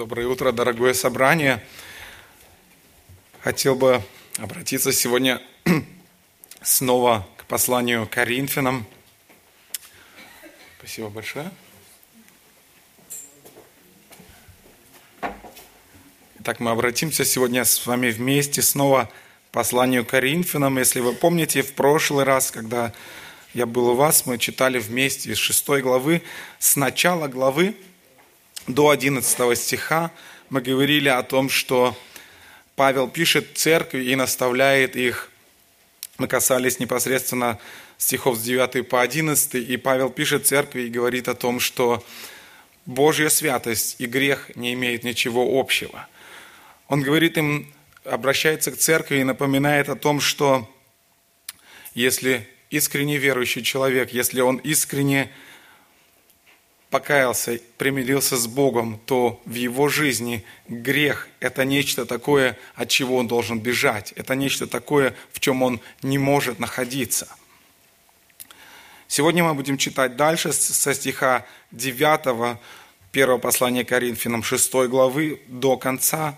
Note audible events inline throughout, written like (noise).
Доброе утро, дорогое собрание. Хотел бы обратиться сегодня (clears throat) снова к посланию Коринфянам. Спасибо большое. Итак, мы обратимся сегодня с вами вместе снова к посланию Коринфянам. Если вы помните, в прошлый раз, когда я был у вас, мы читали вместе из шестой главы, с начала главы до 11 стиха мы говорили о том, что Павел пишет церкви и наставляет их. Мы касались непосредственно стихов с 9 по 11, и Павел пишет церкви и говорит о том, что Божья святость и грех не имеют ничего общего. Он говорит им, обращается к церкви и напоминает о том, что если искренне верующий человек, если он искренне покаялся, примирился с Богом, то в его жизни грех – это нечто такое, от чего он должен бежать. Это нечто такое, в чем он не может находиться. Сегодня мы будем читать дальше со стиха 9 первого послания Коринфянам 6 главы до конца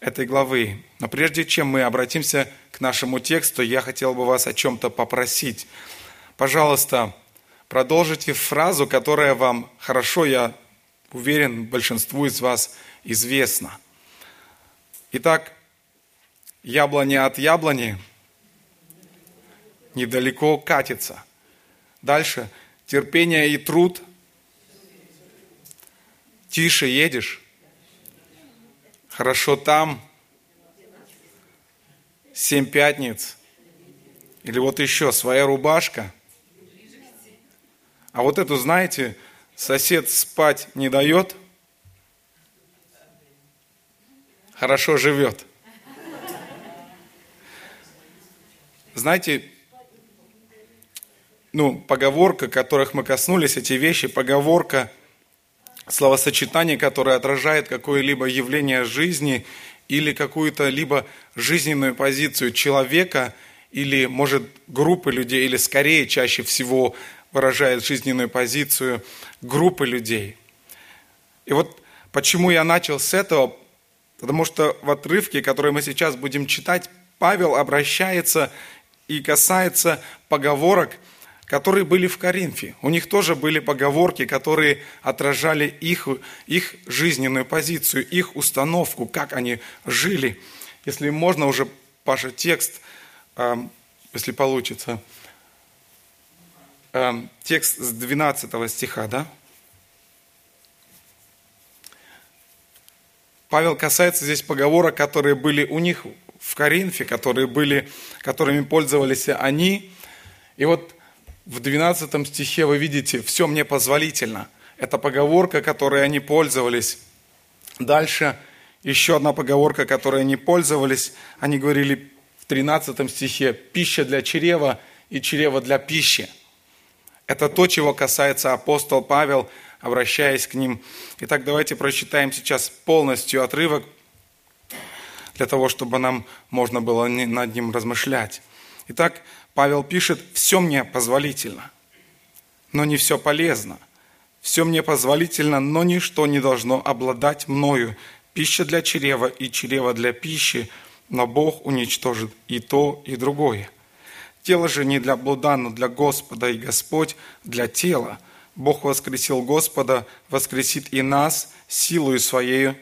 этой главы. Но прежде чем мы обратимся к нашему тексту, я хотел бы вас о чем-то попросить. Пожалуйста, продолжите фразу, которая вам хорошо, я уверен, большинству из вас известна. Итак, яблони от яблони недалеко катится. Дальше. Терпение и труд. Тише едешь. Хорошо там. Семь пятниц. Или вот еще своя рубашка. А вот эту, знаете, сосед спать не дает, хорошо живет. Знаете, ну, поговорка, которых мы коснулись, эти вещи, поговорка, словосочетание, которое отражает какое-либо явление жизни или какую-то либо жизненную позицию человека или, может, группы людей, или скорее, чаще всего, выражает жизненную позицию группы людей. И вот почему я начал с этого, потому что в отрывке, который мы сейчас будем читать, Павел обращается и касается поговорок, которые были в Коринфе. У них тоже были поговорки, которые отражали их, их жизненную позицию, их установку, как они жили. Если можно уже, Паша, текст, если получится – э, текст с 12 стиха, да? Павел касается здесь поговорок, которые были у них в Коринфе, которые были, которыми пользовались они. И вот в 12 стихе вы видите, все мне позволительно. Это поговорка, которой они пользовались. Дальше еще одна поговорка, которой они пользовались. Они говорили в 13 стихе, пища для чрева и чрева для пищи. Это то, чего касается апостол Павел, обращаясь к ним. Итак, давайте прочитаем сейчас полностью отрывок, для того, чтобы нам можно было над ним размышлять. Итак, Павел пишет, «Все мне позволительно, но не все полезно. Все мне позволительно, но ничто не должно обладать мною. Пища для чрева и чрева для пищи, но Бог уничтожит и то, и другое. Тело же не для блуда, но для Господа, и Господь для тела. Бог воскресил Господа, воскресит и нас силою Своею.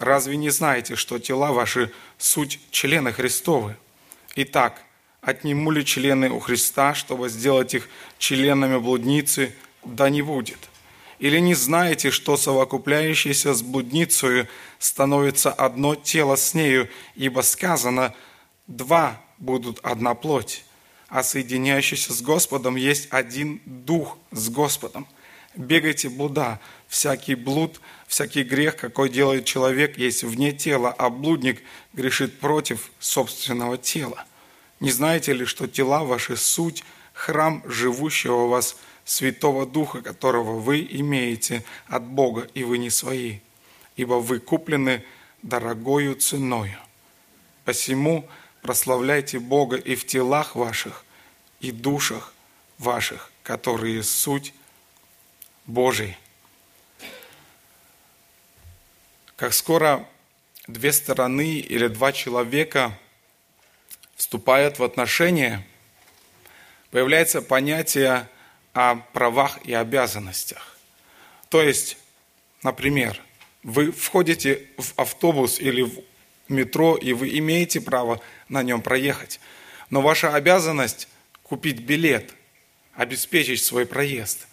Разве не знаете, что тела ваши – суть члены Христовы? Итак, отниму ли члены у Христа, чтобы сделать их членами блудницы? Да не будет. Или не знаете, что совокупляющийся с блудницей становится одно тело с нею, ибо сказано «два будут одна плоть» а соединяющийся с Господом есть один дух с Господом. Бегайте блуда. Всякий блуд, всякий грех, какой делает человек, есть вне тела, а блудник грешит против собственного тела. Не знаете ли, что тела ваши суть – храм живущего у вас Святого Духа, которого вы имеете от Бога, и вы не свои, ибо вы куплены дорогою ценою. Посему – прославляйте Бога и в телах ваших, и душах ваших, которые суть Божий. как скоро две стороны или два человека вступают в отношения, появляется понятие о правах и обязанностях. То есть, например, вы входите в автобус или в метро, и вы имеете право на нем проехать. Но ваша обязанность купить билет, обеспечить свой проезд.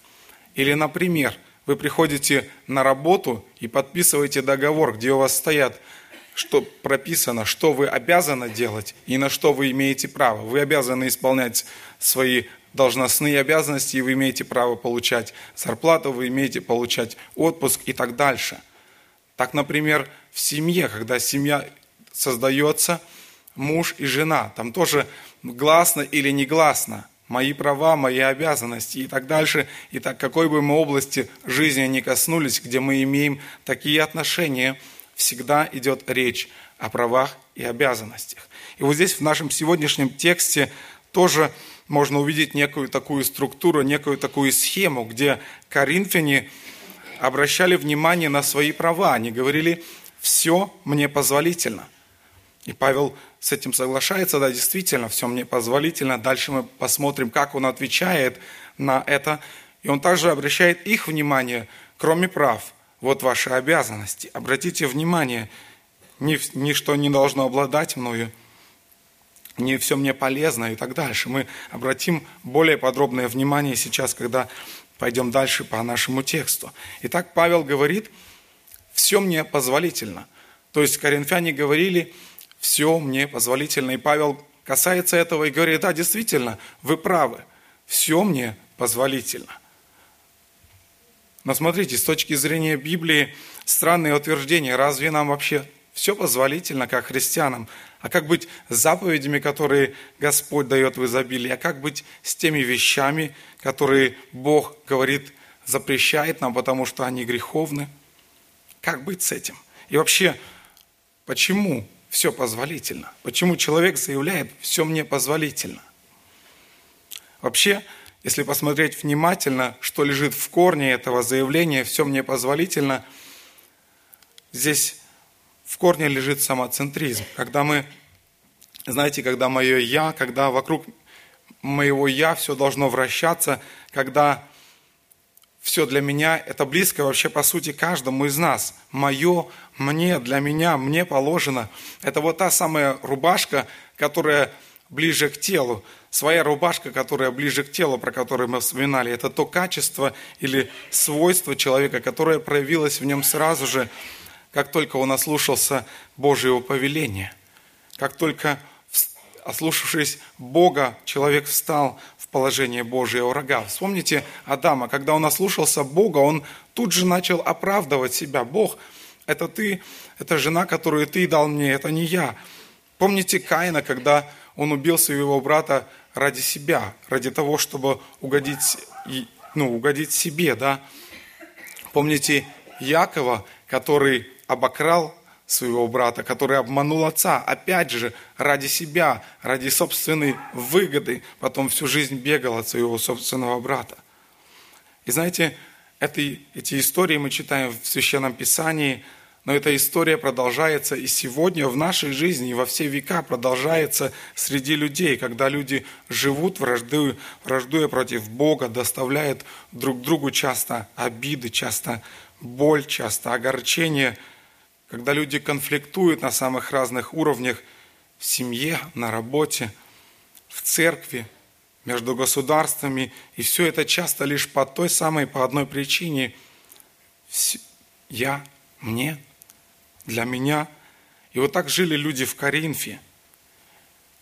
Или, например, вы приходите на работу и подписываете договор, где у вас стоят, что прописано, что вы обязаны делать и на что вы имеете право. Вы обязаны исполнять свои должностные обязанности, и вы имеете право получать зарплату, вы имеете получать отпуск и так дальше. Так, например, в семье, когда семья создается, муж и жена, там тоже гласно или негласно, мои права, мои обязанности и так дальше. И так, какой бы мы области жизни ни коснулись, где мы имеем такие отношения, всегда идет речь о правах и обязанностях. И вот здесь в нашем сегодняшнем тексте тоже можно увидеть некую такую структуру, некую такую схему, где коринфяне обращали внимание на свои права. Они говорили, все мне позволительно. И Павел с этим соглашается, да, действительно, все мне позволительно. Дальше мы посмотрим, как он отвечает на это. И он также обращает их внимание, кроме прав, вот ваши обязанности. Обратите внимание, ничто не должно обладать мною, не все мне полезно и так дальше. Мы обратим более подробное внимание сейчас, когда пойдем дальше по нашему тексту. Итак, Павел говорит, все мне позволительно. То есть коринфяне говорили, все мне позволительно. И Павел касается этого и говорит, да, действительно, вы правы, все мне позволительно. Но смотрите, с точки зрения Библии, странное утверждение, разве нам вообще все позволительно, как христианам? А как быть с заповедями, которые Господь дает в изобилии? А как быть с теми вещами, которые Бог говорит, запрещает нам, потому что они греховны? Как быть с этим? И вообще, почему все позволительно? Почему человек заявляет, все мне позволительно? Вообще, если посмотреть внимательно, что лежит в корне этого заявления, все мне позволительно, здесь в корне лежит самоцентризм. Когда мы, знаете, когда мое «я», когда вокруг моего «я» все должно вращаться, когда все для меня, это близко вообще по сути каждому из нас. Мое, мне, для меня, мне положено. Это вот та самая рубашка, которая ближе к телу. Своя рубашка, которая ближе к телу, про которую мы вспоминали, это то качество или свойство человека, которое проявилось в нем сразу же, как только он ослушался Божьего повеления. Как только, ослушавшись Бога, человек встал положение Божьего врага. Вспомните Адама, когда он ослушался Бога, он тут же начал оправдывать себя. Бог, это ты, это жена, которую ты дал мне, это не я. Помните Каина, когда он убил своего брата ради себя, ради того, чтобы угодить, ну, угодить себе, да. Помните Якова, который обокрал своего брата, который обманул отца, опять же, ради себя, ради собственной выгоды, потом всю жизнь бегал от своего собственного брата. И знаете, эти, эти истории мы читаем в Священном Писании – но эта история продолжается и сегодня в нашей жизни, и во все века продолжается среди людей, когда люди живут, враждуя, враждуя против Бога, доставляют друг другу часто обиды, часто боль, часто огорчение, когда люди конфликтуют на самых разных уровнях в семье, на работе, в церкви, между государствами, и все это часто лишь по той самой, по одной причине – я, мне – для меня. И вот так жили люди в Коринфе.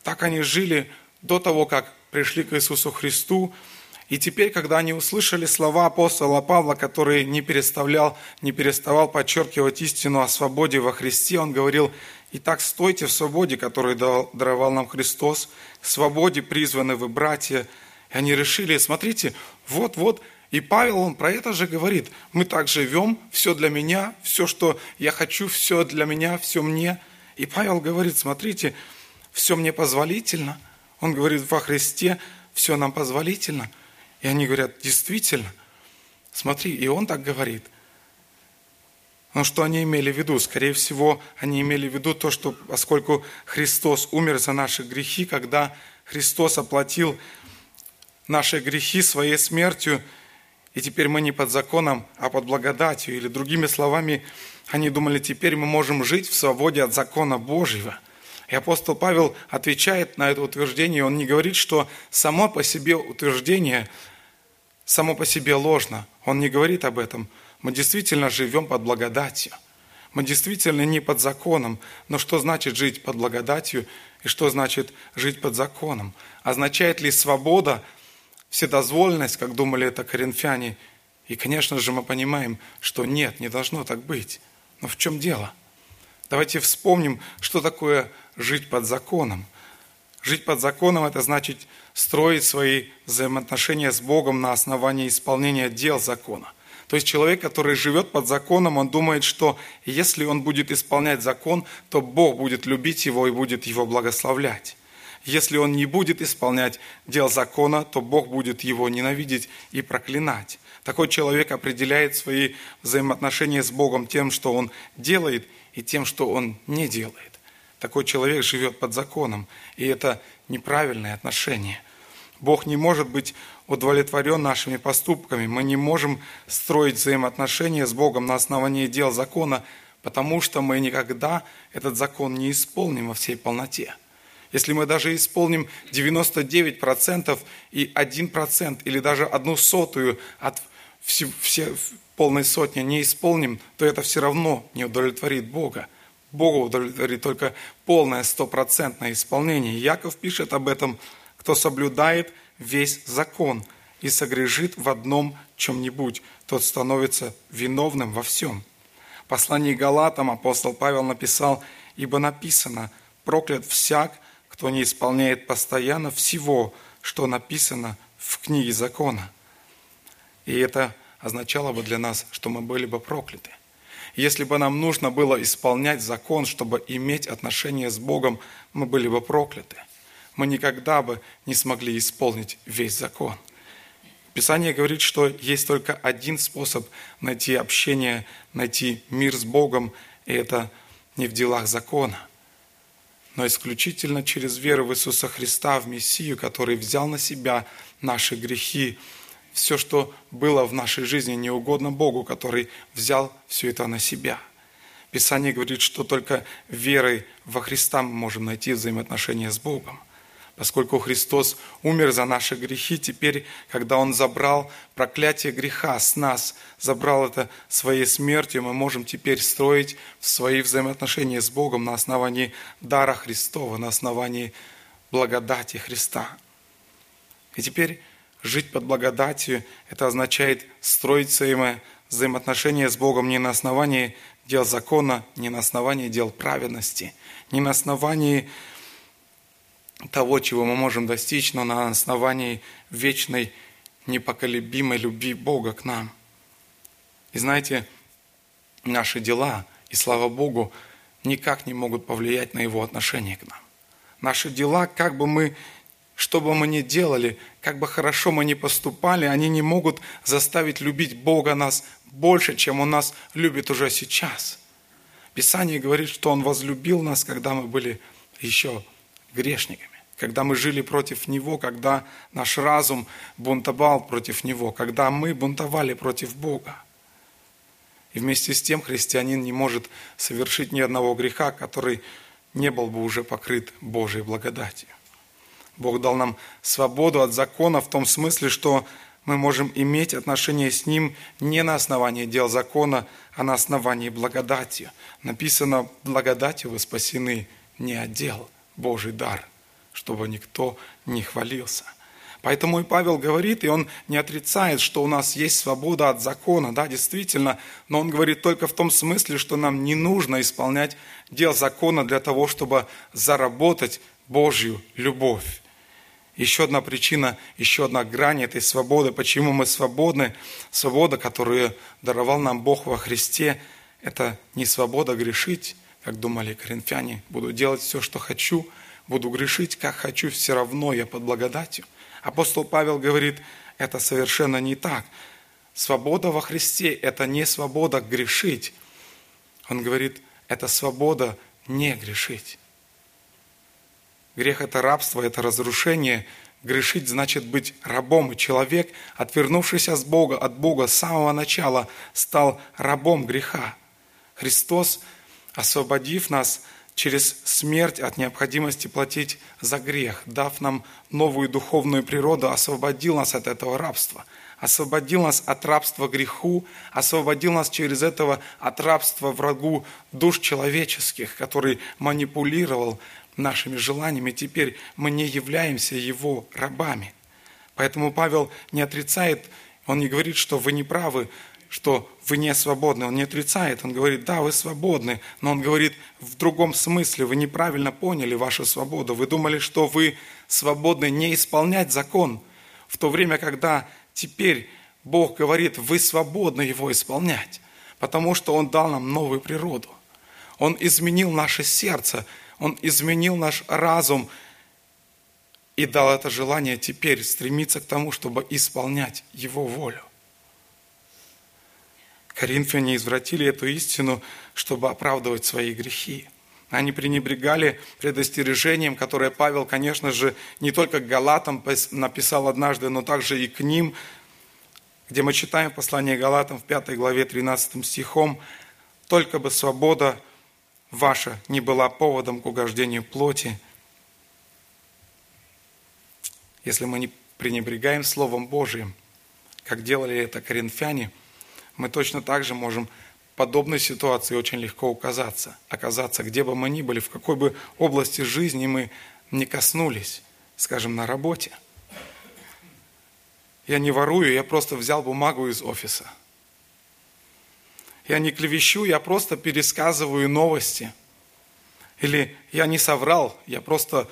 Так они жили до того, как пришли к Иисусу Христу. И теперь, когда они услышали слова апостола Павла, который не переставлял, не переставал подчеркивать истину о свободе во Христе, он говорил, «Итак, стойте в свободе, которую даровал нам Христос, к свободе призваны вы, братья». И они решили, смотрите, вот-вот, и Павел, он про это же говорит. Мы так живем, все для меня, все, что я хочу, все для меня, все мне. И Павел говорит, смотрите, все мне позволительно. Он говорит, во Христе все нам позволительно. И они говорят, действительно. Смотри, и он так говорит. Но что они имели в виду? Скорее всего, они имели в виду то, что поскольку Христос умер за наши грехи, когда Христос оплатил наши грехи своей смертью, и теперь мы не под законом, а под благодатью. Или другими словами, они думали, теперь мы можем жить в свободе от закона Божьего. И апостол Павел отвечает на это утверждение, он не говорит, что само по себе утверждение, само по себе ложно. Он не говорит об этом. Мы действительно живем под благодатью. Мы действительно не под законом. Но что значит жить под благодатью и что значит жить под законом? Означает ли свобода, вседозволенность, как думали это коринфяне? И, конечно же, мы понимаем, что нет, не должно так быть. Но в чем дело? Давайте вспомним, что такое жить под законом. Жить под законом – это значит строить свои взаимоотношения с Богом на основании исполнения дел закона. То есть человек, который живет под законом, он думает, что если он будет исполнять закон, то Бог будет любить его и будет его благословлять. Если он не будет исполнять дел закона, то Бог будет его ненавидеть и проклинать. Такой человек определяет свои взаимоотношения с Богом тем, что он делает, и тем, что он не делает. Такой человек живет под законом, и это неправильное отношение. Бог не может быть удовлетворен нашими поступками. Мы не можем строить взаимоотношения с Богом на основании дел закона, потому что мы никогда этот закон не исполним во всей полноте. Если мы даже исполним 99% и 1% или даже одну сотую от все, полной сотни не исполним, то это все равно не удовлетворит Бога. Богу удовлетворит только полное стопроцентное исполнение. Яков пишет об этом кто соблюдает весь закон и согрешит в одном чем-нибудь, тот становится виновным во всем. В послании Галатам апостол Павел написал, «Ибо написано, проклят всяк, кто не исполняет постоянно всего, что написано в книге закона». И это означало бы для нас, что мы были бы прокляты. Если бы нам нужно было исполнять закон, чтобы иметь отношения с Богом, мы были бы прокляты мы никогда бы не смогли исполнить весь закон. Писание говорит, что есть только один способ найти общение, найти мир с Богом, и это не в делах закона, но исключительно через веру в Иисуса Христа, в Мессию, который взял на себя наши грехи, все, что было в нашей жизни неугодно Богу, который взял все это на себя. Писание говорит, что только верой во Христа мы можем найти взаимоотношения с Богом поскольку Христос умер за наши грехи, теперь, когда Он забрал проклятие греха с нас, забрал это своей смертью, мы можем теперь строить свои взаимоотношения с Богом на основании дара Христова, на основании благодати Христа. И теперь жить под благодатью, это означает строить свои взаимоотношения с Богом не на основании дел закона, не на основании дел праведности, не на основании того, чего мы можем достичь, но на основании вечной, непоколебимой любви Бога к нам. И знаете, наши дела, и слава Богу, никак не могут повлиять на Его отношение к нам. Наши дела, как бы мы, что бы мы ни делали, как бы хорошо мы ни поступали, они не могут заставить любить Бога нас больше, чем Он нас любит уже сейчас. Писание говорит, что Он возлюбил нас, когда мы были еще грешниками когда мы жили против Него, когда наш разум бунтовал против Него, когда мы бунтовали против Бога. И вместе с тем христианин не может совершить ни одного греха, который не был бы уже покрыт Божьей благодатью. Бог дал нам свободу от закона в том смысле, что мы можем иметь отношения с Ним не на основании дел закона, а на основании благодати. Написано, благодатью вы спасены не от дел, Божий дар – чтобы никто не хвалился. Поэтому и Павел говорит, и он не отрицает, что у нас есть свобода от закона, да, действительно, но он говорит только в том смысле, что нам не нужно исполнять дел закона для того, чтобы заработать Божью любовь. Еще одна причина, еще одна грань этой свободы, почему мы свободны, свобода, которую даровал нам Бог во Христе, это не свобода грешить, как думали коринфяне, буду делать все, что хочу – буду грешить, как хочу, все равно я под благодатью. Апостол Павел говорит, это совершенно не так. Свобода во Христе – это не свобода грешить. Он говорит, это свобода не грешить. Грех – это рабство, это разрушение. Грешить значит быть рабом. И человек, отвернувшийся от Бога, от Бога с самого начала, стал рабом греха. Христос, освободив нас через смерть от необходимости платить за грех, дав нам новую духовную природу, освободил нас от этого рабства – освободил нас от рабства греху, освободил нас через этого от рабства врагу душ человеческих, который манипулировал нашими желаниями. Теперь мы не являемся его рабами. Поэтому Павел не отрицает, он не говорит, что вы не правы, что вы не свободны. Он не отрицает, он говорит, да, вы свободны, но он говорит в другом смысле, вы неправильно поняли вашу свободу. Вы думали, что вы свободны не исполнять закон, в то время, когда Теперь Бог говорит, вы свободны его исполнять, потому что Он дал нам новую природу. Он изменил наше сердце, Он изменил наш разум и дал это желание теперь стремиться к тому, чтобы исполнять Его волю. Коринфяне извратили эту истину, чтобы оправдывать свои грехи. Они пренебрегали предостережением, которое Павел, конечно же, не только к Галатам написал однажды, но также и к ним, где мы читаем в послании Галатам в 5 главе 13 стихом, «Только бы свобода ваша не была поводом к угождению плоти». Если мы не пренебрегаем Словом Божиим, как делали это коринфяне, мы точно так же можем подобной ситуации очень легко указаться, оказаться, где бы мы ни были, в какой бы области жизни мы не коснулись, скажем, на работе. Я не ворую, я просто взял бумагу из офиса. Я не клевещу, я просто пересказываю новости. Или я не соврал, я просто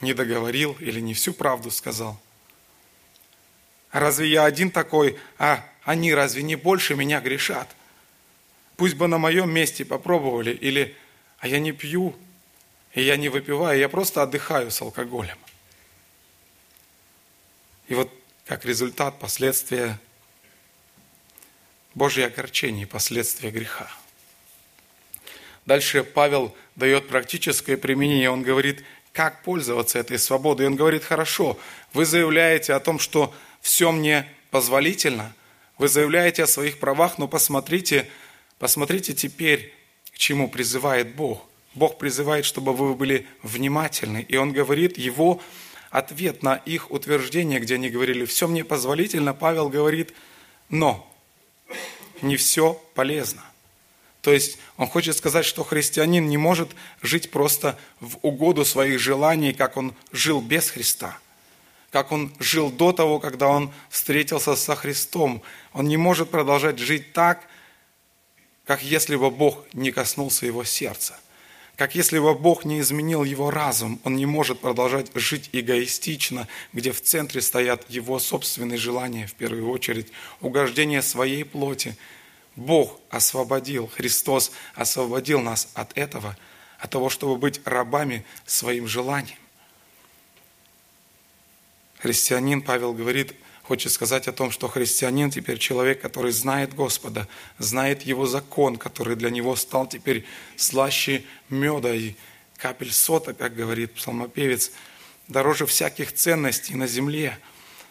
не договорил или не всю правду сказал. Разве я один такой, а они разве не больше меня грешат? Пусть бы на моем месте попробовали, или «а я не пью, и я не выпиваю, я просто отдыхаю с алкоголем». И вот как результат последствия Божье огорчение, последствия греха. Дальше Павел дает практическое применение. Он говорит, как пользоваться этой свободой. И он говорит, хорошо, вы заявляете о том, что все мне позволительно, вы заявляете о своих правах, но посмотрите, Посмотрите теперь, к чему призывает Бог. Бог призывает, чтобы вы были внимательны. И Он говорит, Его ответ на их утверждение, где они говорили, все мне позволительно, Павел говорит, но не все полезно. То есть он хочет сказать, что христианин не может жить просто в угоду своих желаний, как он жил без Христа, как он жил до того, когда он встретился со Христом. Он не может продолжать жить так, как если бы Бог не коснулся его сердца. Как если бы Бог не изменил его разум, он не может продолжать жить эгоистично, где в центре стоят его собственные желания, в первую очередь, угождение своей плоти. Бог освободил, Христос освободил нас от этого, от того, чтобы быть рабами своим желанием. Христианин, Павел говорит, хочет сказать о том, что христианин теперь человек, который знает Господа, знает Его закон, который для него стал теперь слаще меда и капель сота, как говорит псалмопевец, дороже всяких ценностей на земле.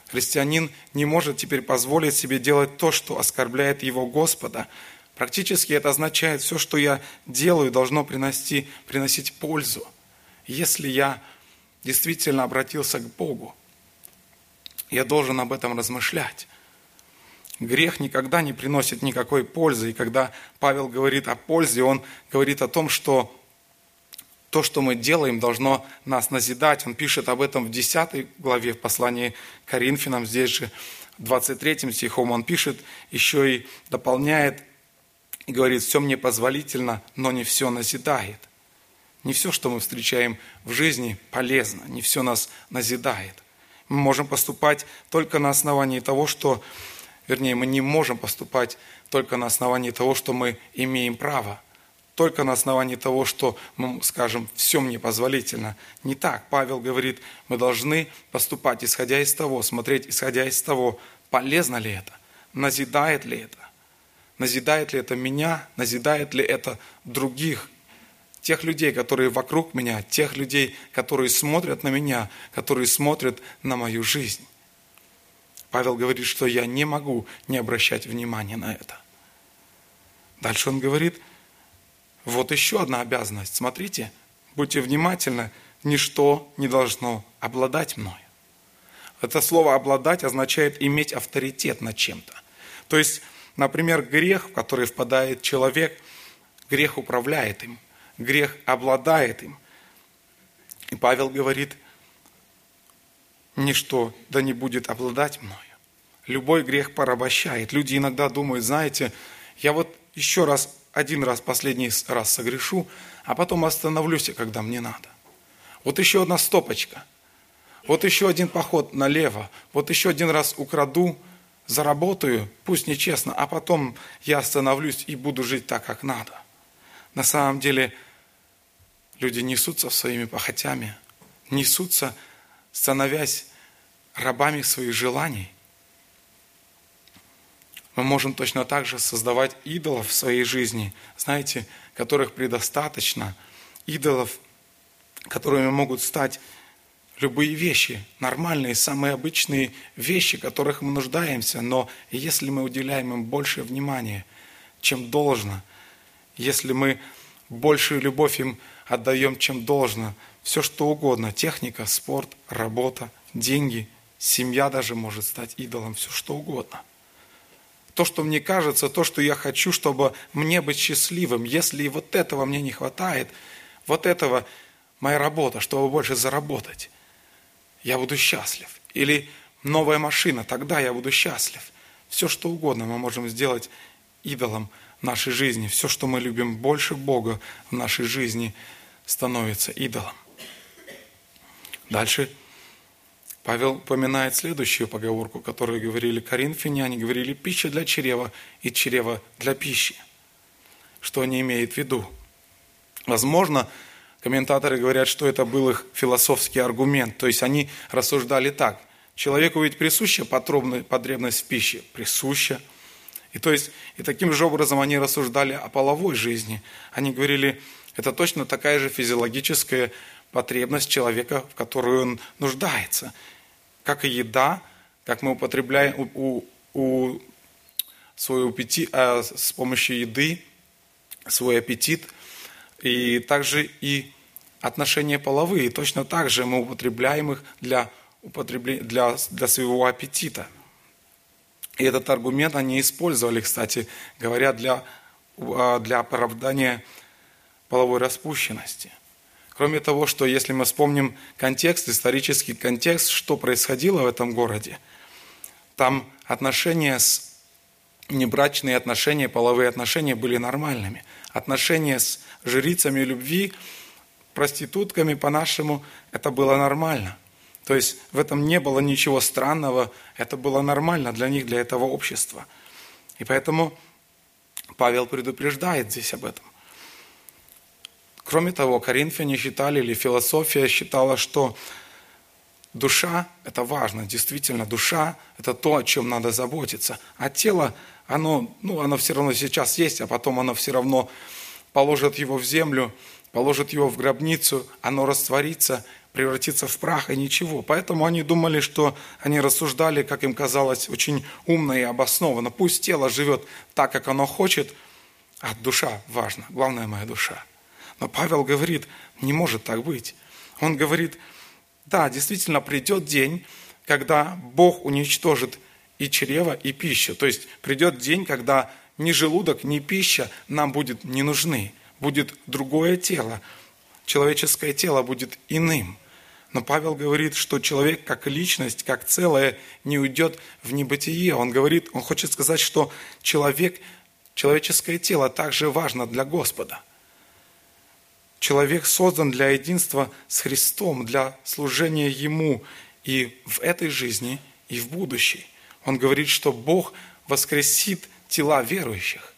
Христианин не может теперь позволить себе делать то, что оскорбляет его Господа. Практически это означает, все, что я делаю, должно приносить, приносить пользу. Если я действительно обратился к Богу, я должен об этом размышлять. Грех никогда не приносит никакой пользы. И когда Павел говорит о пользе, он говорит о том, что то, что мы делаем, должно нас назидать. Он пишет об этом в 10 главе в послании к Коринфянам, здесь же 23 стихом он пишет, еще и дополняет и говорит, все мне позволительно, но не все назидает. Не все, что мы встречаем в жизни, полезно, не все нас назидает – мы можем поступать только на основании того, что, вернее, мы не можем поступать только на основании того, что мы имеем право. Только на основании того, что мы скажем, все мне позволительно. Не так. Павел говорит, мы должны поступать, исходя из того, смотреть, исходя из того, полезно ли это, назидает ли это, назидает ли это меня, назидает ли это других, тех людей, которые вокруг меня, тех людей, которые смотрят на меня, которые смотрят на мою жизнь. Павел говорит, что я не могу не обращать внимания на это. Дальше он говорит, вот еще одна обязанность. Смотрите, будьте внимательны, ничто не должно обладать мною. Это слово «обладать» означает иметь авторитет над чем-то. То есть, например, грех, в который впадает человек, грех управляет им, грех обладает им. И Павел говорит, ничто да не будет обладать мною. Любой грех порабощает. Люди иногда думают, знаете, я вот еще раз, один раз, последний раз согрешу, а потом остановлюсь, когда мне надо. Вот еще одна стопочка. Вот еще один поход налево. Вот еще один раз украду, заработаю, пусть нечестно, а потом я остановлюсь и буду жить так, как надо. На самом деле люди несутся своими похотями, несутся, становясь рабами своих желаний. Мы можем точно так же создавать идолов в своей жизни, знаете, которых предостаточно, идолов, которыми могут стать любые вещи, нормальные, самые обычные вещи, которых мы нуждаемся, но если мы уделяем им больше внимания, чем должно, если мы большую любовь им отдаем, чем должно, все что угодно, техника, спорт, работа, деньги, семья даже может стать идолом, все что угодно. То, что мне кажется, то, что я хочу, чтобы мне быть счастливым, если вот этого мне не хватает, вот этого моя работа, чтобы больше заработать, я буду счастлив. Или новая машина, тогда я буду счастлив. Все, что угодно мы можем сделать идолом нашей жизни. Все, что мы любим больше Бога в нашей жизни, становится идолом. Дальше Павел упоминает следующую поговорку, которую говорили коринфяне. Они говорили «пища для чрева и чрева для пищи». Что они имеют в виду? Возможно, Комментаторы говорят, что это был их философский аргумент. То есть они рассуждали так. Человеку ведь присуща потребность в пище? Присуща. И то есть, и таким же образом они рассуждали о половой жизни. Они говорили, это точно такая же физиологическая потребность человека, в которую он нуждается. Как и еда, как мы употребляем у, у, свой аппетит, а, с помощью еды свой аппетит – и также и отношения половые. Точно так же мы употребляем их для, употребления, для, для своего аппетита. И этот аргумент они использовали, кстати говоря, для, а, для оправдания половой распущенности. Кроме того, что если мы вспомним контекст, исторический контекст, что происходило в этом городе, там отношения с небрачные отношения, половые отношения были нормальными. Отношения с жрицами любви, проститутками по-нашему, это было нормально. То есть в этом не было ничего странного, это было нормально для них, для этого общества. И поэтому Павел предупреждает здесь об этом. Кроме того, коринфяне считали, или философия считала, что душа – это важно, действительно, душа – это то, о чем надо заботиться. А тело, оно, ну, оно все равно сейчас есть, а потом оно все равно положат его в землю, положат его в гробницу, оно растворится, превратится в прах и ничего. Поэтому они думали, что они рассуждали, как им казалось, очень умно и обоснованно. Пусть тело живет так, как оно хочет, а душа важна, главная моя душа. Но Павел говорит, не может так быть. Он говорит, да, действительно придет день, когда Бог уничтожит и чрево, и пищу. То есть придет день, когда ни желудок, ни пища нам будет не нужны. Будет другое тело. Человеческое тело будет иным. Но Павел говорит, что человек как личность, как целое, не уйдет в небытие. Он говорит, он хочет сказать, что человек, человеческое тело также важно для Господа. Человек создан для единства с Христом, для служения Ему и в этой жизни, и в будущей. Он говорит, что Бог воскресит тела верующих.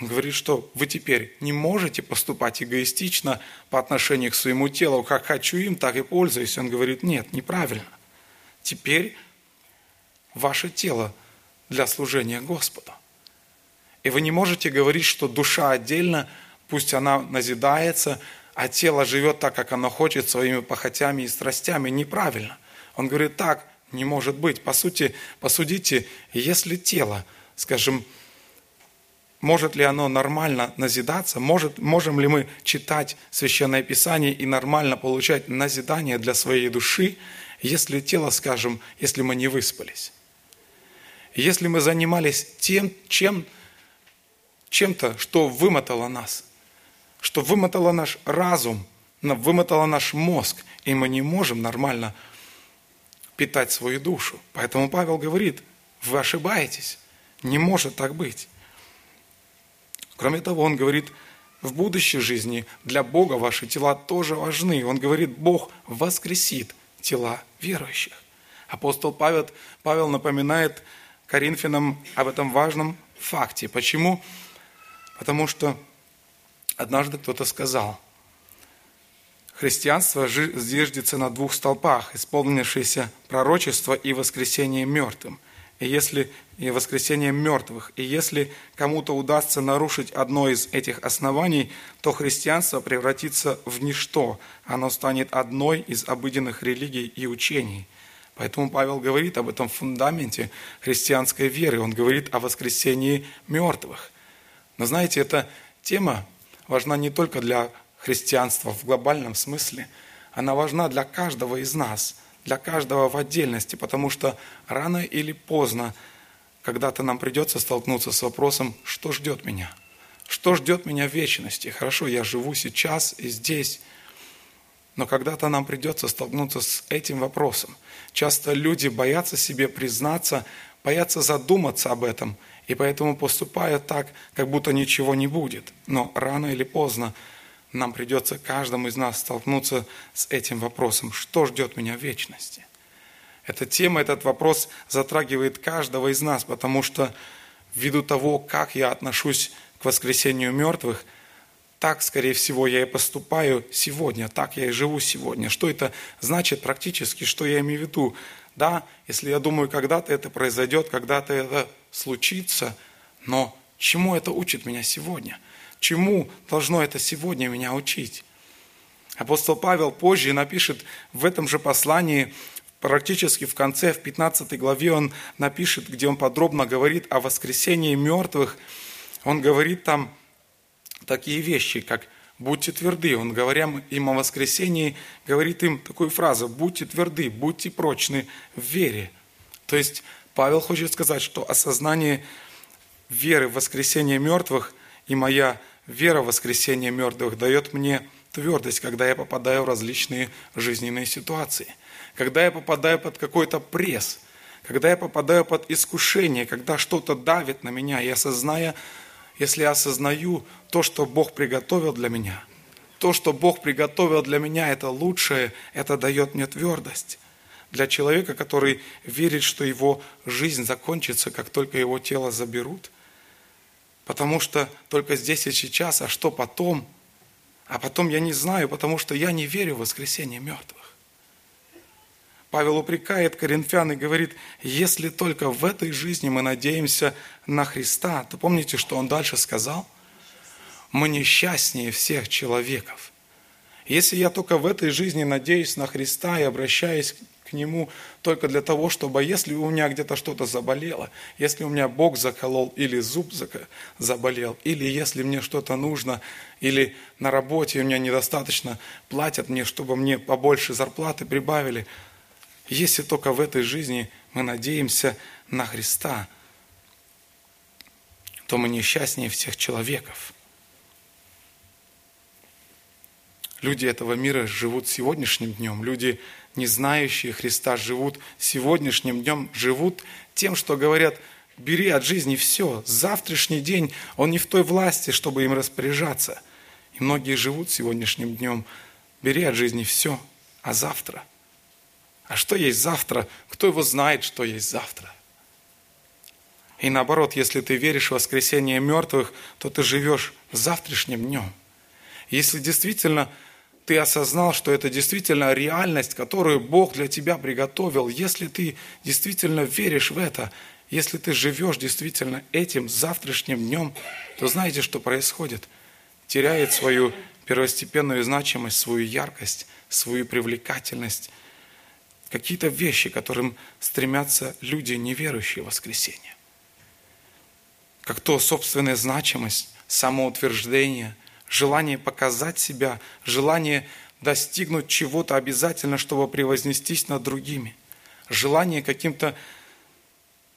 Он говорит, что вы теперь не можете поступать эгоистично по отношению к своему телу, как хочу им, так и пользуюсь. Он говорит, нет, неправильно. Теперь ваше тело для служения Господу. И вы не можете говорить, что душа отдельно, пусть она назидается, а тело живет так, как оно хочет, своими похотями и страстями. Неправильно. Он говорит, так не может быть. По сути, посудите, если тело, скажем, может ли оно нормально назидаться? Может, можем ли мы читать Священное Писание и нормально получать назидание для своей души, если тело, скажем, если мы не выспались? Если мы занимались тем, чем, чем-то, что вымотало нас, что вымотало наш разум, вымотало наш мозг, и мы не можем нормально питать свою душу. Поэтому Павел говорит, вы ошибаетесь, не может так быть. Кроме того, он говорит, в будущей жизни для Бога ваши тела тоже важны. Он говорит, Бог воскресит тела верующих. Апостол Павел, Павел напоминает Коринфянам об этом важном факте. Почему? Потому что однажды кто-то сказал, христианство зиждется на двух столпах, исполнившееся пророчество и воскресение мертвым – и если и воскресение мертвых. И если кому-то удастся нарушить одно из этих оснований, то христианство превратится в ничто. Оно станет одной из обыденных религий и учений. Поэтому Павел говорит об этом фундаменте христианской веры. Он говорит о воскресении мертвых. Но знаете, эта тема важна не только для христианства в глобальном смысле. Она важна для каждого из нас – для каждого в отдельности, потому что рано или поздно когда-то нам придется столкнуться с вопросом, что ждет меня? Что ждет меня в вечности? Хорошо, я живу сейчас и здесь, но когда-то нам придется столкнуться с этим вопросом. Часто люди боятся себе признаться, боятся задуматься об этом, и поэтому поступают так, как будто ничего не будет. Но рано или поздно нам придется каждому из нас столкнуться с этим вопросом. Что ждет меня в вечности? Эта тема, этот вопрос затрагивает каждого из нас, потому что ввиду того, как я отношусь к воскресению мертвых, так, скорее всего, я и поступаю сегодня, так я и живу сегодня. Что это значит практически, что я имею в виду? Да, если я думаю, когда-то это произойдет, когда-то это случится, но чему это учит меня сегодня – Чему должно это сегодня меня учить? Апостол Павел позже напишет в этом же послании, практически в конце, в 15 главе он напишет, где он подробно говорит о воскресении мертвых. Он говорит там такие вещи, как «будьте тверды». Он, говоря им о воскресении, говорит им такую фразу «будьте тверды, будьте прочны в вере». То есть Павел хочет сказать, что осознание веры в воскресение мертвых и моя вера в воскресение мертвых дает мне твердость, когда я попадаю в различные жизненные ситуации, когда я попадаю под какой-то пресс, когда я попадаю под искушение, когда что-то давит на меня, и осозная, если я осознаю то, что Бог приготовил для меня, то, что Бог приготовил для меня, это лучшее, это дает мне твердость. Для человека, который верит, что его жизнь закончится, как только его тело заберут – Потому что только здесь и сейчас, а что потом? А потом я не знаю, потому что я не верю в воскресение мертвых. Павел упрекает коринфян и говорит, если только в этой жизни мы надеемся на Христа, то помните, что он дальше сказал? Мы несчастнее всех человеков. Если я только в этой жизни надеюсь на Христа и обращаюсь Нему только для того, чтобы, если у меня где-то что-то заболело, если у меня Бог заколол или зуб заболел, или если мне что-то нужно, или на работе у меня недостаточно платят мне, чтобы мне побольше зарплаты прибавили, если только в этой жизни мы надеемся на Христа, то мы несчастнее всех человеков. Люди этого мира живут сегодняшним днем. Люди не знающие Христа, живут сегодняшним днем, живут тем, что говорят, бери от жизни все, завтрашний день, он не в той власти, чтобы им распоряжаться. И многие живут сегодняшним днем, бери от жизни все, а завтра? А что есть завтра? Кто его знает, что есть завтра? И наоборот, если ты веришь в воскресение мертвых, то ты живешь завтрашним днем. Если действительно ты осознал, что это действительно реальность, которую Бог для тебя приготовил, если ты действительно веришь в это, если ты живешь действительно этим завтрашним днем, то знаете, что происходит? Теряет свою первостепенную значимость, свою яркость, свою привлекательность. Какие-то вещи, которым стремятся люди, неверующие в воскресенье. Как то собственная значимость, самоутверждение, желание показать себя, желание достигнуть чего-то обязательно, чтобы превознестись над другими. Желание каким-то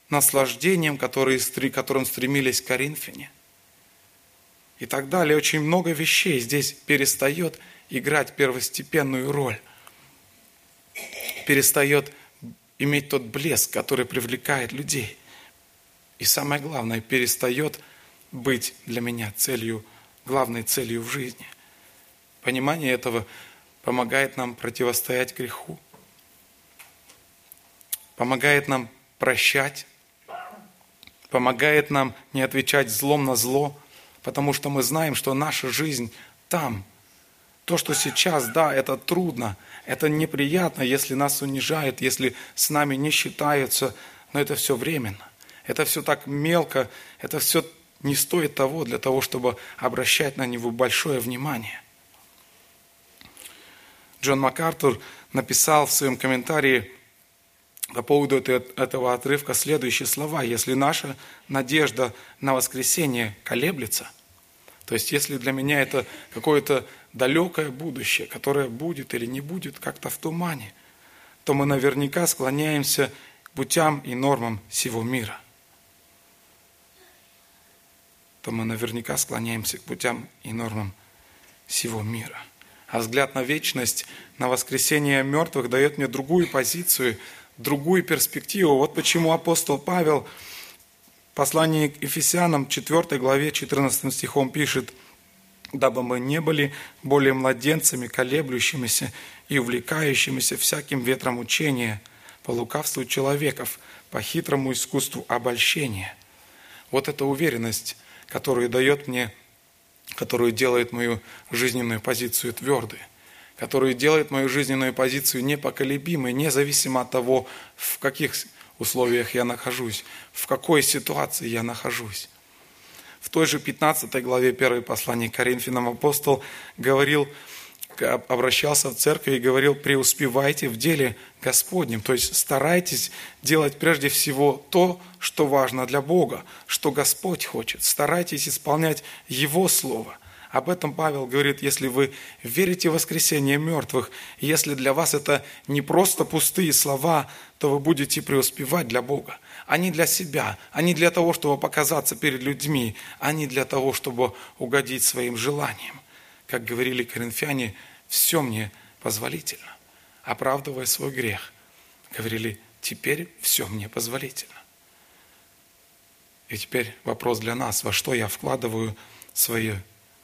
наслаждением, которые, которым стремились коринфяне. И так далее. Очень много вещей здесь перестает играть первостепенную роль. Перестает иметь тот блеск, который привлекает людей. И самое главное, перестает быть для меня целью, главной целью в жизни. Понимание этого помогает нам противостоять греху, помогает нам прощать, помогает нам не отвечать злом на зло, потому что мы знаем, что наша жизнь там. То, что сейчас, да, это трудно, это неприятно, если нас унижают, если с нами не считаются, но это все временно. Это все так мелко, это все не стоит того для того, чтобы обращать на него большое внимание. Джон МакАртур написал в своем комментарии по поводу этого отрывка следующие слова. Если наша надежда на воскресение колеблется, то есть если для меня это какое-то далекое будущее, которое будет или не будет как-то в тумане, то мы наверняка склоняемся к путям и нормам всего мира. То мы наверняка склоняемся к путям и нормам всего мира. А взгляд на вечность, на воскресение мертвых дает мне другую позицию – другую перспективу. Вот почему апостол Павел в послании к Ефесянам 4 главе 14 стихом пишет, «Дабы мы не были более младенцами, колеблющимися и увлекающимися всяким ветром учения, по лукавству человеков, по хитрому искусству обольщения». Вот эта уверенность, которую дает мне, которую делает мою жизненную позицию твердой – который делает мою жизненную позицию непоколебимой, независимо от того, в каких условиях я нахожусь, в какой ситуации я нахожусь. В той же 15 главе 1 послания Коринфянам апостол говорил, обращался в церковь и говорил, преуспевайте в деле Господнем. То есть старайтесь делать прежде всего то, что важно для Бога, что Господь хочет. Старайтесь исполнять Его Слово – об этом Павел говорит, если вы верите в воскресение мертвых, если для вас это не просто пустые слова, то вы будете преуспевать для Бога. А не для себя, а не для того, чтобы показаться перед людьми, а не для того, чтобы угодить своим желаниям. Как говорили коринфяне, все мне позволительно. Оправдывая свой грех, говорили, теперь все мне позволительно. И теперь вопрос для нас, во что я вкладываю свои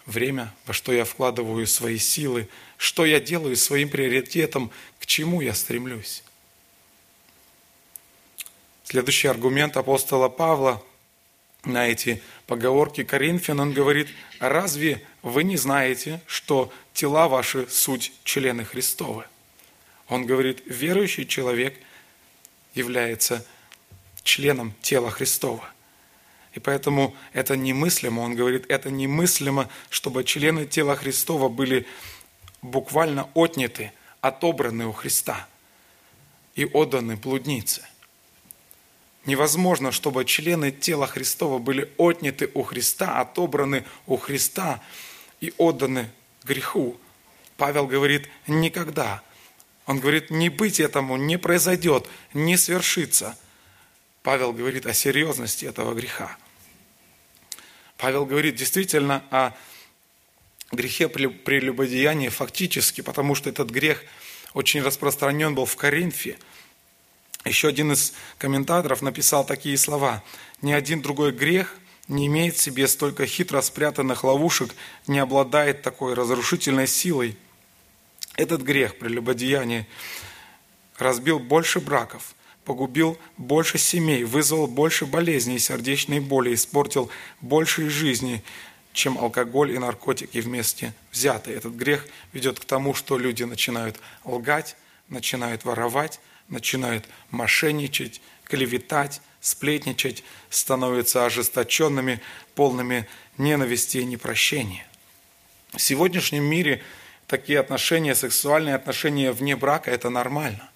время, во что я вкладываю свои силы, что я делаю своим приоритетом, к чему я стремлюсь. Следующий аргумент апостола Павла на эти поговорки Коринфян, он говорит, разве вы не знаете, что тела ваши суть члены Христовы? Он говорит, верующий человек является членом тела Христова – и поэтому это немыслимо, он говорит, это немыслимо, чтобы члены тела Христова были буквально отняты, отобраны у Христа и отданы блуднице. Невозможно, чтобы члены тела Христова были отняты у Христа, отобраны у Христа и отданы греху. Павел говорит, никогда. Он говорит, не быть этому, не произойдет, не свершится. Павел говорит о серьезности этого греха. Павел говорит действительно о грехе прелюбодеяния фактически, потому что этот грех очень распространен был в Коринфе. Еще один из комментаторов написал такие слова. «Ни один другой грех не имеет в себе столько хитро спрятанных ловушек, не обладает такой разрушительной силой. Этот грех, прелюбодеяние, разбил больше браков, погубил больше семей, вызвал больше болезней и сердечной боли, испортил больше жизни, чем алкоголь и наркотики вместе взятые. Этот грех ведет к тому, что люди начинают лгать, начинают воровать, начинают мошенничать, клеветать, сплетничать, становятся ожесточенными, полными ненависти и непрощения. В сегодняшнем мире такие отношения, сексуальные отношения вне брака – это нормально.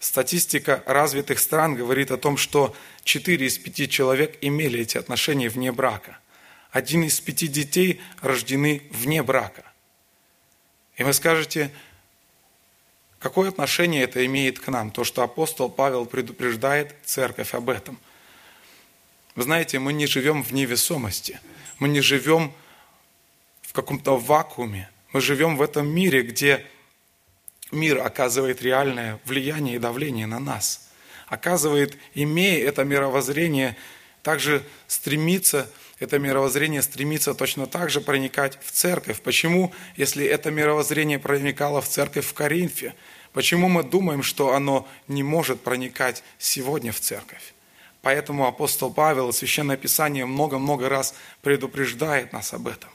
Статистика развитых стран говорит о том, что 4 из 5 человек имели эти отношения вне брака. Один из пяти детей рождены вне брака. И вы скажете, какое отношение это имеет к нам, то, что апостол Павел предупреждает церковь об этом. Вы знаете, мы не живем в невесомости, мы не живем в каком-то вакууме, мы живем в этом мире, где мир оказывает реальное влияние и давление на нас. Оказывает, имея это мировоззрение, также стремится, это мировоззрение стремится точно так же проникать в церковь. Почему, если это мировоззрение проникало в церковь в Коринфе, почему мы думаем, что оно не может проникать сегодня в церковь? Поэтому апостол Павел, Священное Писание много-много раз предупреждает нас об этом.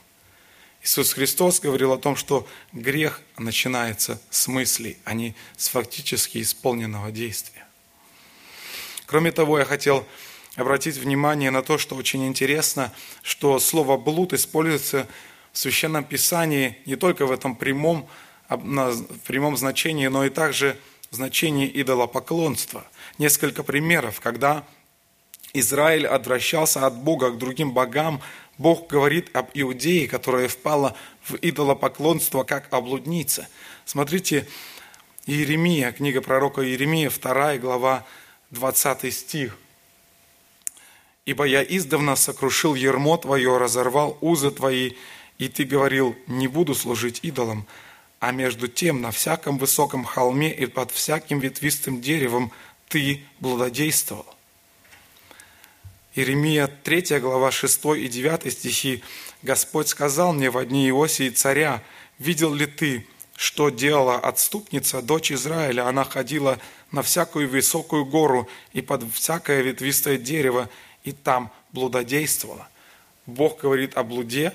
Иисус Христос говорил о том, что грех начинается с мыслей, а не с фактически исполненного действия. Кроме того, я хотел обратить внимание на то, что очень интересно, что слово «блуд» используется в Священном Писании не только в этом прямом, в прямом значении, но и также в значении идолопоклонства. Несколько примеров, когда Израиль отвращался от Бога к другим богам, Бог говорит об Иудее, которая впала в идолопоклонство, как о блуднице. Смотрите, Иеремия, книга пророка Иеремия, 2 глава, 20 стих. «Ибо я издавна сокрушил ермо твое, разорвал узы твои, и ты говорил, не буду служить идолам, а между тем на всяком высоком холме и под всяким ветвистым деревом ты блудодействовал. Иеремия 3 глава 6 и 9 стихи. «Господь сказал мне в дни Иосии царя, видел ли ты, что делала отступница, дочь Израиля? Она ходила на всякую высокую гору и под всякое ветвистое дерево, и там блудодействовала». Бог говорит о блуде,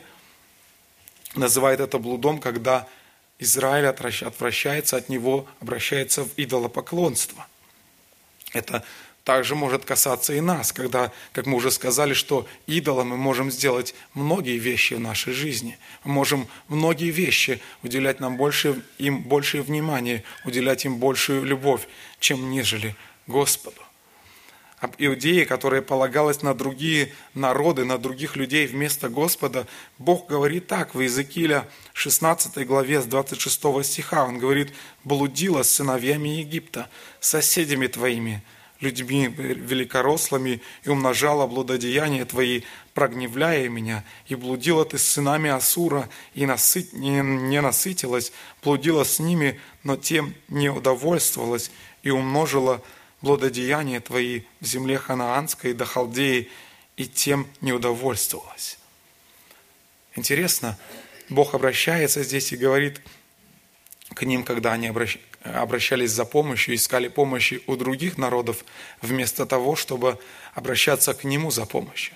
называет это блудом, когда Израиль отвращается от него, обращается в идолопоклонство. Это также может касаться и нас, когда, как мы уже сказали, что идолом мы можем сделать многие вещи в нашей жизни. Мы можем многие вещи уделять нам больше, им большее внимание, уделять им большую любовь, чем нежели Господу. Об Иудее, которая полагалась на другие народы, на других людей вместо Господа, Бог говорит так в Иезекииля 16 главе с 26 стиха. Он говорит, «Блудила с сыновьями Египта, соседями твоими, людьми великорослыми и умножала блудодеяния твои, прогневляя меня, и блудила ты с сынами Асура, и насыт... не, насытилась, блудила с ними, но тем не удовольствовалась, и умножила блудодеяния твои в земле ханаанской до Халдеи, и тем не удовольствовалась. Интересно, Бог обращается здесь и говорит к ним, когда они обращались за помощью, искали помощи у других народов, вместо того, чтобы обращаться к Нему за помощью.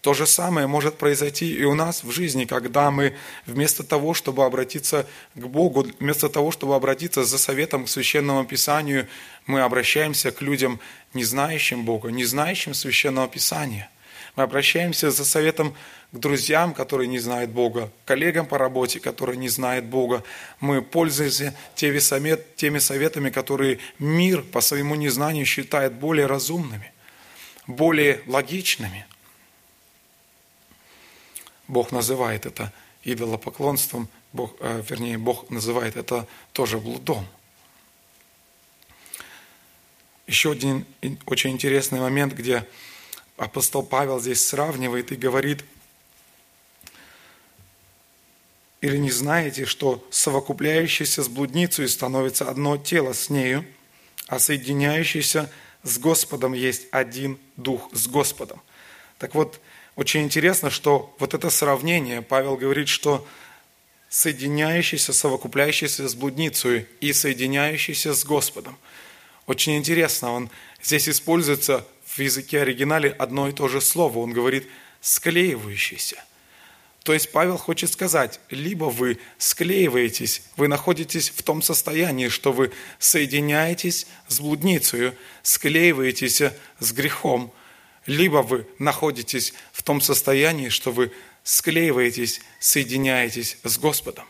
То же самое может произойти и у нас в жизни, когда мы вместо того, чтобы обратиться к Богу, вместо того, чтобы обратиться за советом к Священному Писанию, мы обращаемся к людям, не знающим Бога, не знающим Священного Писания. Мы обращаемся за советом к друзьям, которые не знают Бога, коллегам по работе, которые не знают Бога. Мы пользуемся теми советами, которые мир по своему незнанию считает более разумными, более логичными. Бог называет это идолопоклонством, Бог, э, вернее, Бог называет это тоже блудом. Еще один очень интересный момент, где апостол Павел здесь сравнивает и говорит, или не знаете, что совокупляющийся с блудницей становится одно тело с нею, а соединяющийся с Господом есть один дух с Господом. Так вот, очень интересно, что вот это сравнение, Павел говорит, что соединяющийся, совокупляющийся с блудницей и соединяющийся с Господом. Очень интересно, он здесь используется в языке оригинале одно и то же слово. Он говорит «склеивающийся». То есть Павел хочет сказать, либо вы склеиваетесь, вы находитесь в том состоянии, что вы соединяетесь с блудницей, склеиваетесь с грехом, либо вы находитесь в том состоянии, что вы склеиваетесь, соединяетесь с Господом.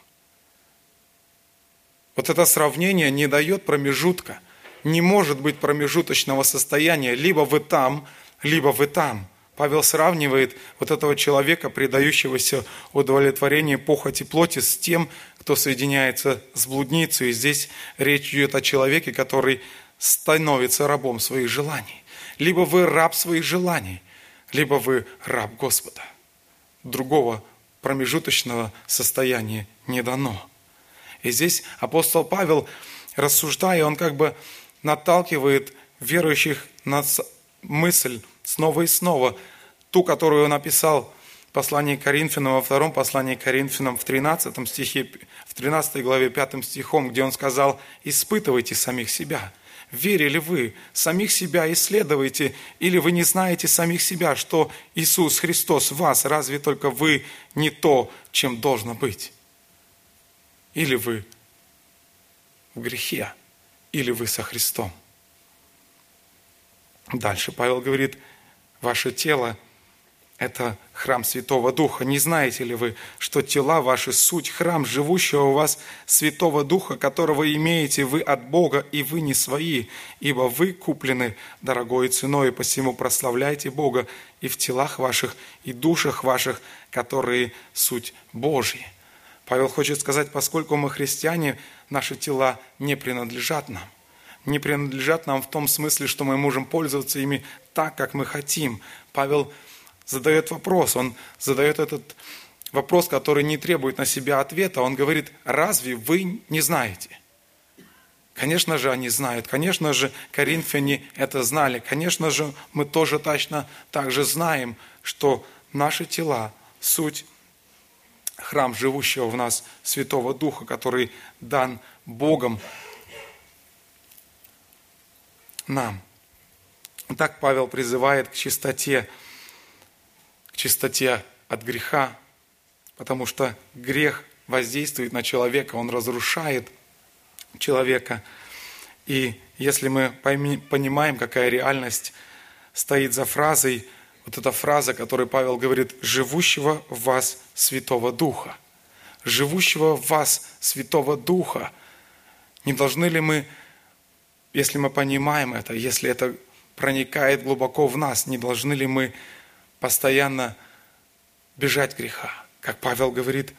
Вот это сравнение не дает промежутка. Не может быть промежуточного состояния. Либо вы там, либо вы там. Павел сравнивает вот этого человека, предающегося удовлетворению похоти плоти, с тем, кто соединяется с блудницей. И здесь речь идет о человеке, который становится рабом своих желаний. Либо вы раб своих желаний, либо вы раб Господа. Другого промежуточного состояния не дано. И здесь апостол Павел, рассуждая, он как бы наталкивает верующих на мысль снова и снова, ту, которую он написал в послании Коринфянам, во втором послании Коринфянам, в 13 стихе, в 13 главе 5 стихом, где он сказал, «Испытывайте самих себя». Верили вы, самих себя исследуйте, или вы не знаете самих себя, что Иисус Христос в вас, разве только вы не то, чем должно быть? Или вы в грехе, или вы со Христом. Дальше Павел говорит – Ваше тело – это храм Святого Духа. Не знаете ли вы, что тела ваши – суть храм живущего у вас Святого Духа, которого имеете вы от Бога, и вы не свои, ибо вы куплены дорогой ценой, и посему прославляйте Бога и в телах ваших, и душах ваших, которые суть Божьи. Павел хочет сказать, поскольку мы христиане, наши тела не принадлежат нам не принадлежат нам в том смысле, что мы можем пользоваться ими так, как мы хотим. Павел задает вопрос, он задает этот вопрос, который не требует на себя ответа. Он говорит, разве вы не знаете? Конечно же, они знают. Конечно же, коринфяне это знали. Конечно же, мы тоже точно так же знаем, что наши тела – суть храм живущего в нас Святого Духа, который дан Богом нам. Так Павел призывает к чистоте, к чистоте от греха, потому что грех воздействует на человека, он разрушает человека. И если мы понимаем, какая реальность стоит за фразой, вот эта фраза, которую Павел говорит, «живущего в вас Святого Духа». «Живущего в вас Святого Духа». Не должны ли мы, если мы понимаем это, если это проникает глубоко в нас. Не должны ли мы постоянно бежать греха? Как Павел говорит,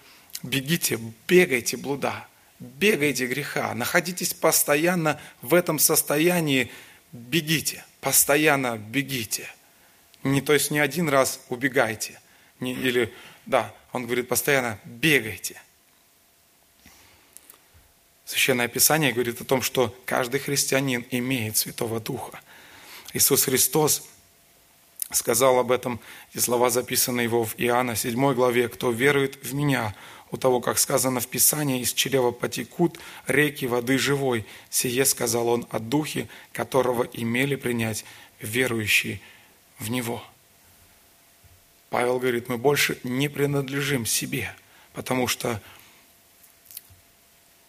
бегите, бегайте блуда, бегайте греха, находитесь постоянно в этом состоянии, бегите, постоянно бегите. Не, то есть не один раз убегайте, не, или, да, он говорит, постоянно бегайте. Священное Писание говорит о том, что каждый христианин имеет Святого Духа. Иисус Христос сказал об этом, и слова записаны его в Иоанна 7 главе, «Кто верует в Меня, у того, как сказано в Писании, из чрева потекут реки воды живой. Сие сказал он о Духе, которого имели принять верующие в Него». Павел говорит, мы больше не принадлежим себе, потому что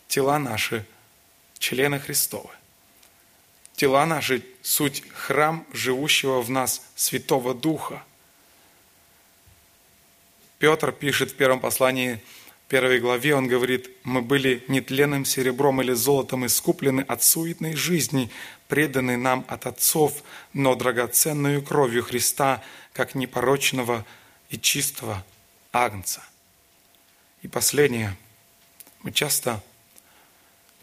тела наши – члены Христовы – Тела наши – суть храм живущего в нас Святого Духа. Петр пишет в первом послании, первой главе, он говорит, «Мы были нетленным серебром или золотом искуплены от суетной жизни, преданы нам от отцов, но драгоценную кровью Христа, как непорочного и чистого агнца». И последнее. Мы часто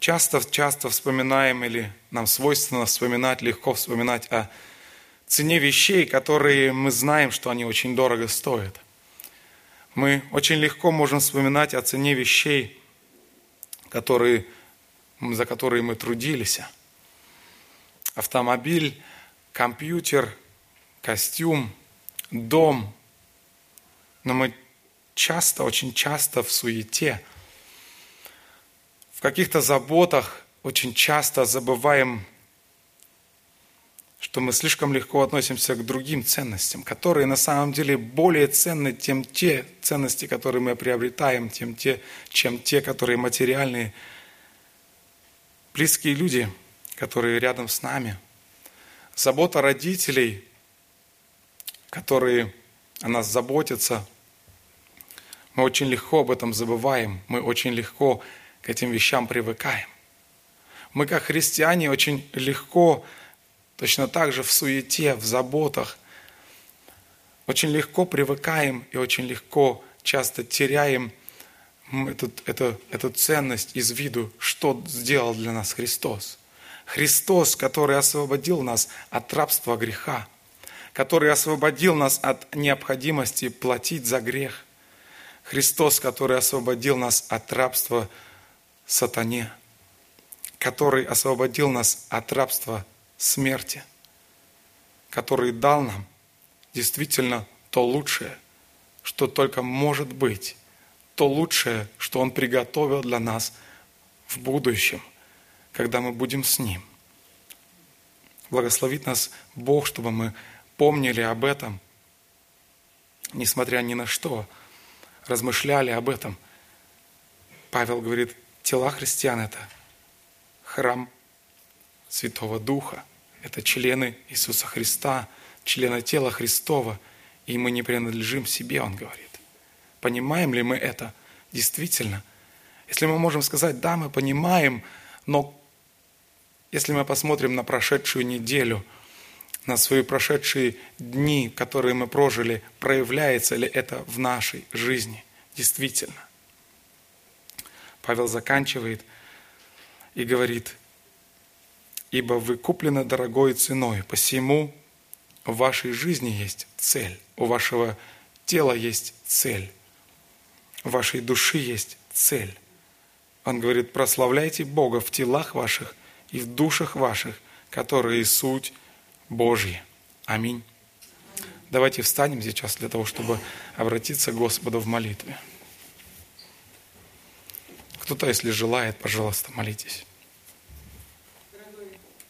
часто-часто вспоминаем или нам свойственно вспоминать, легко вспоминать о цене вещей, которые мы знаем, что они очень дорого стоят. Мы очень легко можем вспоминать о цене вещей, которые, за которые мы трудились. Автомобиль, компьютер, костюм, дом. Но мы часто, очень часто в суете – каких-то заботах очень часто забываем, что мы слишком легко относимся к другим ценностям, которые на самом деле более ценны, чем те ценности, которые мы приобретаем, чем те, чем те, которые материальные. Близкие люди, которые рядом с нами. Забота родителей, которые о нас заботятся. Мы очень легко об этом забываем, мы очень легко к этим вещам привыкаем. Мы, как христиане, очень легко Точно так же в суете, в заботах очень легко привыкаем и очень легко часто теряем эту, эту, эту ценность из виду, что сделал для нас Христос. Христос, который освободил нас от рабства греха, который освободил нас от необходимости платить за грех. Христос, который освободил нас от рабства сатане, который освободил нас от рабства смерти, который дал нам действительно то лучшее, что только может быть, то лучшее, что Он приготовил для нас в будущем, когда мы будем с Ним. Благословит нас Бог, чтобы мы помнили об этом, несмотря ни на что, размышляли об этом. Павел говорит, тела христиан – это храм Святого Духа. Это члены Иисуса Христа, члены тела Христова, и мы не принадлежим себе, он говорит. Понимаем ли мы это действительно? Если мы можем сказать, да, мы понимаем, но если мы посмотрим на прошедшую неделю, на свои прошедшие дни, которые мы прожили, проявляется ли это в нашей жизни действительно? Павел заканчивает и говорит – ибо вы куплены дорогой ценой, посему в вашей жизни есть цель, у вашего тела есть цель, у вашей души есть цель. Он говорит, прославляйте Бога в телах ваших и в душах ваших, которые суть Божья. Аминь. Давайте встанем сейчас для того, чтобы обратиться к Господу в молитве. Кто-то, если желает, пожалуйста, молитесь.